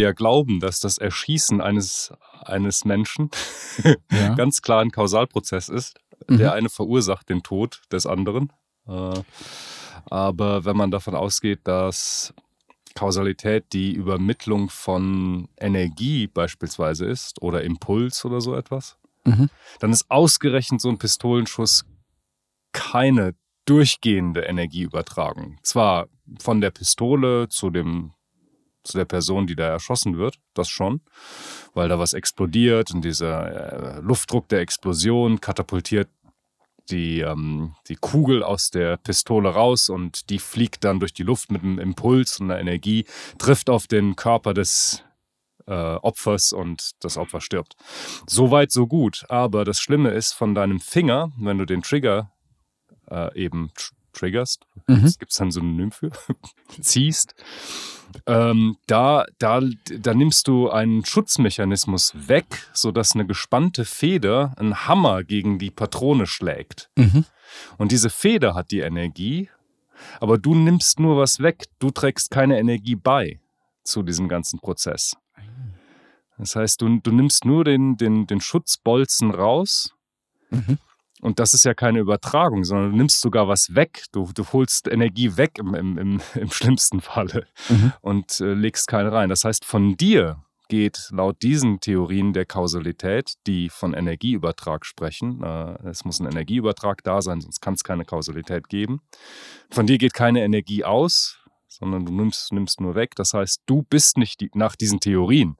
würde ja glauben, dass das Erschießen eines, eines Menschen ja. ganz klar ein Kausalprozess ist. Mhm. Der eine verursacht den Tod des anderen. Äh, aber wenn man davon ausgeht, dass Kausalität die Übermittlung von Energie beispielsweise ist oder Impuls oder so etwas, mhm. dann ist ausgerechnet so ein Pistolenschuss keine durchgehende Energieübertragung. Zwar von der Pistole zu dem zu der Person, die da erschossen wird, das schon, weil da was explodiert und dieser äh, Luftdruck der Explosion katapultiert die, ähm, die Kugel aus der Pistole raus und die fliegt dann durch die Luft mit einem Impuls und einer Energie, trifft auf den Körper des äh, Opfers und das Opfer stirbt. Soweit, so gut. Aber das Schlimme ist, von deinem Finger, wenn du den Trigger äh, eben triggerst, mhm. gibt es dann ein Synonym für, ziehst, ähm, da, da, da nimmst du einen Schutzmechanismus weg, sodass eine gespannte Feder einen Hammer gegen die Patrone schlägt. Mhm. Und diese Feder hat die Energie, aber du nimmst nur was weg, du trägst keine Energie bei zu diesem ganzen Prozess. Das heißt, du, du nimmst nur den, den, den Schutzbolzen raus mhm. Und das ist ja keine Übertragung, sondern du nimmst sogar was weg. Du, du holst Energie weg im, im, im, im schlimmsten Falle mhm. und äh, legst keine rein. Das heißt, von dir geht laut diesen Theorien der Kausalität, die von Energieübertrag sprechen, äh, es muss ein Energieübertrag da sein, sonst kann es keine Kausalität geben. Von dir geht keine Energie aus, sondern du nimmst, nimmst nur weg. Das heißt, du bist nicht die, nach diesen Theorien,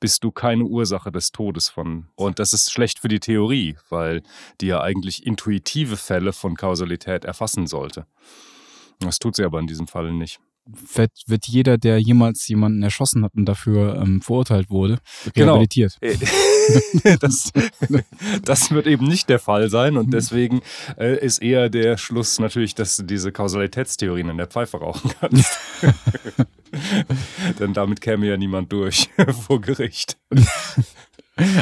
bist du keine Ursache des Todes von. Und das ist schlecht für die Theorie, weil die ja eigentlich intuitive Fälle von Kausalität erfassen sollte. Das tut sie aber in diesem Fall nicht wird, wird jeder, der jemals jemanden erschossen hat und dafür ähm, verurteilt wurde, genau. rehabilitiert. Genau. das, das wird eben nicht der Fall sein und deswegen äh, ist eher der Schluss natürlich, dass du diese Kausalitätstheorien in der Pfeife rauchen kannst. Denn damit käme ja niemand durch vor Gericht.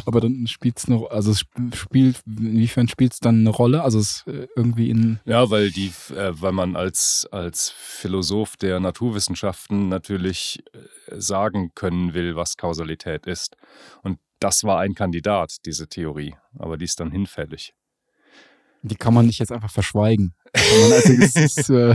Aber dann spielt es noch, also es spielt, inwiefern spielt es dann eine Rolle? Also es äh, irgendwie in. Ja, weil die, äh, weil man als, als Philosoph der Naturwissenschaften natürlich äh, sagen können will, was Kausalität ist. Und das war ein Kandidat, diese Theorie. Aber die ist dann hinfällig. Die kann man nicht jetzt einfach verschweigen. Also das ist, äh,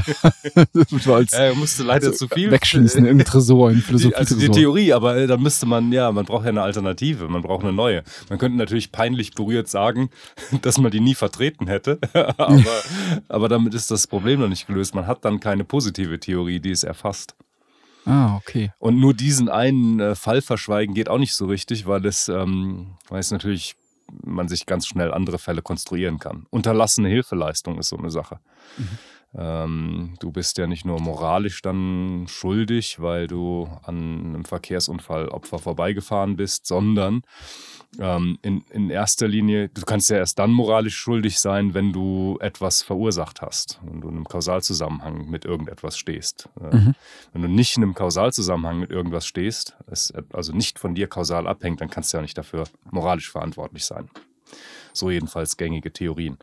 er musste leider so zu viel wegschließen im Tresor, im Philosophie Also die Theorie, aber äh, da müsste man, ja, man braucht ja eine Alternative, man braucht eine neue. Man könnte natürlich peinlich berührt sagen, dass man die nie vertreten hätte, aber, aber damit ist das Problem noch nicht gelöst. Man hat dann keine positive Theorie, die es erfasst. Ah, okay. Und nur diesen einen äh, Fall verschweigen geht auch nicht so richtig, weil es, ähm, weil es natürlich man sich ganz schnell andere Fälle konstruieren kann. Unterlassene Hilfeleistung ist so eine Sache. Mhm. Ähm, du bist ja nicht nur moralisch dann schuldig, weil du an einem Verkehrsunfall Opfer vorbeigefahren bist, sondern ähm, in, in erster Linie, du kannst ja erst dann moralisch schuldig sein, wenn du etwas verursacht hast, wenn du in einem Kausalzusammenhang mit irgendetwas stehst. Äh, mhm. Wenn du nicht in einem Kausalzusammenhang mit irgendwas stehst, es also nicht von dir kausal abhängt, dann kannst du ja nicht dafür moralisch verantwortlich sein. So jedenfalls gängige Theorien.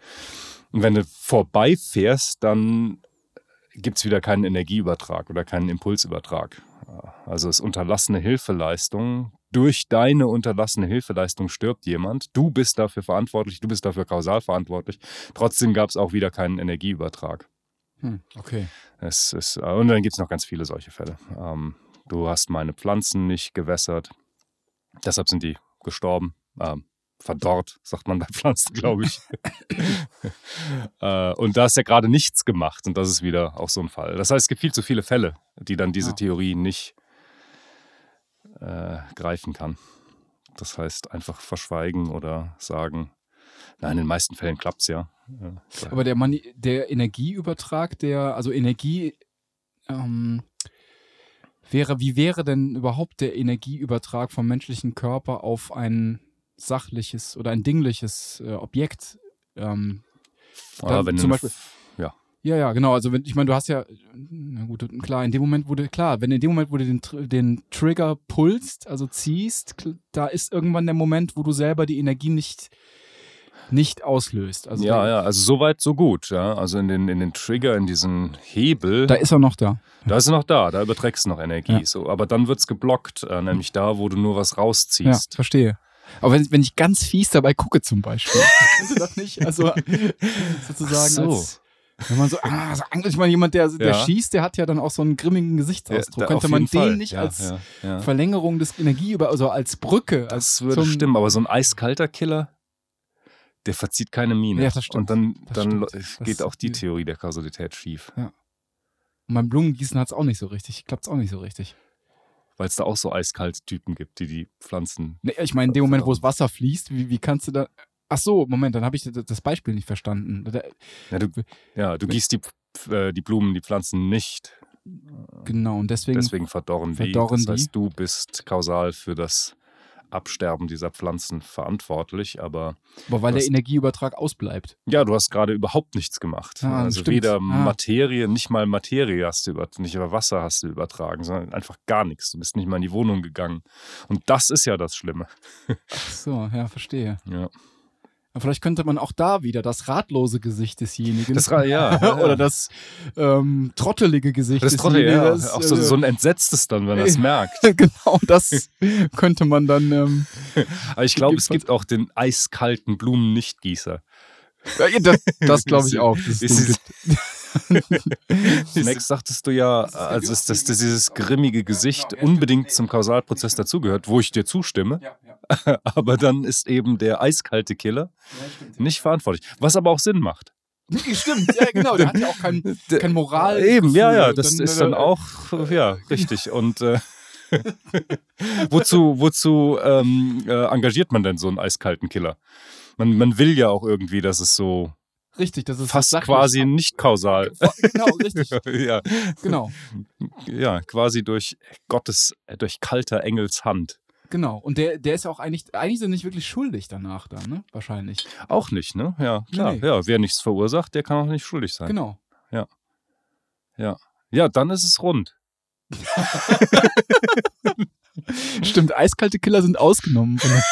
Und wenn du vorbeifährst, dann gibt es wieder keinen Energieübertrag oder keinen Impulsübertrag. Also es ist unterlassene Hilfeleistung. Durch deine unterlassene Hilfeleistung stirbt jemand. Du bist dafür verantwortlich, du bist dafür kausal verantwortlich. Trotzdem gab es auch wieder keinen Energieübertrag. Hm, okay. Es ist, und dann gibt es noch ganz viele solche Fälle. Ähm, du hast meine Pflanzen nicht gewässert. Deshalb sind die gestorben. Ähm, verdorrt, sagt man bei Pflanzen, glaube ich. äh, und da ist ja gerade nichts gemacht und das ist wieder auch so ein Fall. Das heißt, es gibt viel zu viele Fälle, die dann diese ja. Theorie nicht äh, greifen kann. Das heißt, einfach verschweigen oder sagen, nein, in den meisten Fällen klappt es ja. Aber der, Mani der Energieübertrag, der, also Energie, ähm, wäre, wie wäre denn überhaupt der Energieübertrag vom menschlichen Körper auf einen sachliches oder ein dingliches äh, Objekt. Ähm, dann, wenn zum Beispiel. Ja. Ja, ja, genau. Also wenn, ich meine, du hast ja, na gut, klar, in dem Moment wurde, klar, wenn in dem Moment, wo du den, den Trigger pulst, also ziehst, da ist irgendwann der Moment, wo du selber die Energie nicht nicht auslöst. Also ja, ja, also soweit, so gut. Ja. Also in den, in den Trigger, in diesen Hebel. Da ist er noch da. Da ist er noch da, da überträgst du noch Energie. Ja. So, aber dann wird es geblockt, äh, nämlich da, wo du nur was Ja, rausziehst. verstehe. Aber wenn, wenn ich ganz fies dabei gucke zum Beispiel, könnte das nicht, also sozusagen so. als, wenn man so, ah, so angelt, meine, jemand, der, der Ja. schießt, der hat ja dann auch so einen grimmigen Gesichtsausdruck. Ja, könnte man den Fall. nicht ja, als ja, ja. Verlängerung des Energie über, also als Brücke, als Das würde stimmen, aber so ein eiskalter Killer, der verzieht keine Miene. Ja, das stimmt. Und dann, Das dann stimmt. lo- Das- geht auch die Theorie der Kausalität schief. Und beim Blumengießen hat es auch nicht so richtig, klappt es auch nicht so richtig. Weil es da auch so eiskalte Typen gibt, die die Pflanzen. Nee, ich meine, in dem Moment, wo das Wasser fließt, wie, wie kannst du da. Ach so, Moment, dann habe ich das- Beispiel nicht verstanden. Ja, du, ja, du gießt die, äh, die Blumen, die Pflanzen nicht. Genau, und deswegen. Deswegen verdorren, verdorren die. Das heißt, du bist kausal für das Absterben dieser Pflanzen verantwortlich. Aber aber weil du der hast- Energieübertrag ausbleibt. ja, du hast gerade überhaupt nichts gemacht. Ah, also stimmt. weder Ah. Materie, nicht mal Materie hast du über, nicht über Wasser hast du übertragen, sondern einfach gar nichts. Du bist nicht mal in die Wohnung gegangen. Und das ist ja das Schlimme. Ach so, ja, verstehe. Ja. Aber vielleicht könnte man auch da wieder das ratlose Gesicht desjenigen. Das ja, ja. Oder das ähm, trottelige Gesicht Das desjenigen. ja, das, auch so, äh, so ein entsetztes dann, wenn er es merkt. genau, das könnte man dann. Ähm, Aber ich glaube, es gibt auch den eiskalten Blumennichtgießer. ja, das das glaube ich auch. Das Ist Max, sagtest du ja, also dass, dass dieses grimmige Gesicht unbedingt zum Kausalprozess dazugehört, wo ich dir zustimme. Aber dann ist eben der eiskalte Killer nicht verantwortlich. Was aber auch Sinn macht. Stimmt, ja, genau. Der hat ja auch kein, kein Moral. Eben, ja, ja, das Dann- ist dann auch, ja, richtig. Und äh, wozu, wozu ähm, äh, engagiert man denn so einen eiskalten Killer? Man, man will ja auch irgendwie, dass es so Richtig, das ist fast quasi nicht kausal. Genau, richtig. ja, Genau, ja, quasi durch Gottes, äh, durch kalter Engels Hand. genau. Und der, der ist ja auch eigentlich, eigentlich sind nicht wirklich schuldig danach dann, ne? Wahrscheinlich. Auch nicht, ne? Ja, klar. Nee. Ja, wer nichts verursacht, der kann auch nicht schuldig sein. Genau. Ja, dann ist es rund. Stimmt, eiskalte Killer sind ausgenommen von der,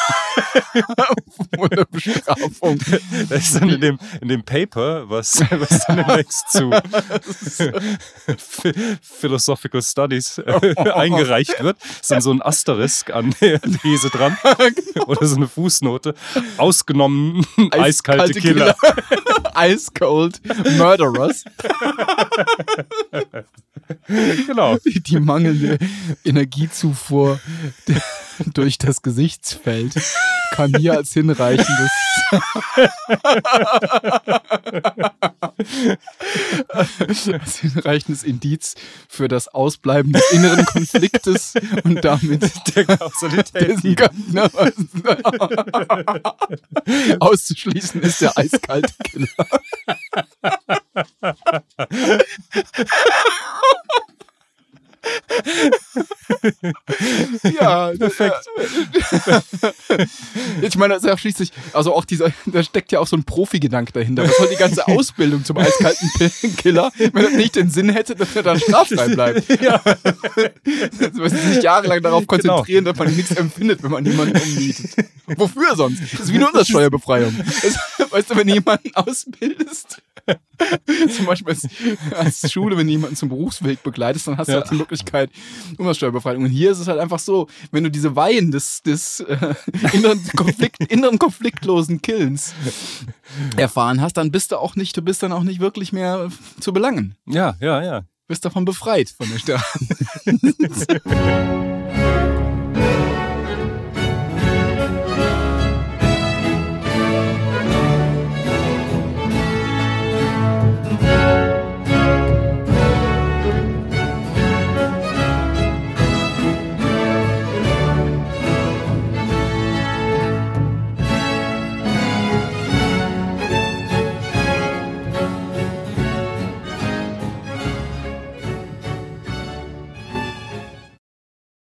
von der Bestrafung. Das ist dann in dem, in dem Paper, was, was dann demnächst zu Ph- Philosophical Studies äh, eingereicht wird, ist dann so ein Asterisk an der These dran oder so eine Fußnote. Ausgenommen eiskalte, Killer. Ice Cold Murderers. genau. Die mangelnde Energiezufuhr durch das Gesichtsfeld kann hier als hinreichendes als hinreichendes Indiz für das Ausbleiben des inneren Konfliktes und damit Der Kausalität. auszuschließen ist der eiskalte Killer. ja, perfekt. Ich meine, das ist ja schließlich, also auch dieser, da steckt ja auch so ein Profi-Gedanke dahinter. Was soll die ganze Ausbildung zum eiskalten P- Killer, wenn das nicht den Sinn hätte, dass er dann straffrei bleibt? Ja. Sie sich jahrelang darauf konzentrieren, dass man nichts empfindet, wenn man jemanden umnietet. Wofür sonst? Das ist wie eine Umsatzsteuerbefreiung. Weißt du, wenn du jemanden ausbildest, zum Beispiel als, als Schule, wenn du jemanden zum Berufsweg begleitest, dann hast du Ja. halt die Möglichkeit Umsatzsteuerbefreiung. Und hier ist es halt einfach so, wenn du diese Weihen des, des äh, inneren, Konflikt, inneren konfliktlosen Killens erfahren hast, dann bist du auch nicht, du bist dann auch nicht wirklich mehr zu belangen. ja, ja, ja. Bist davon befreit von der Strafe.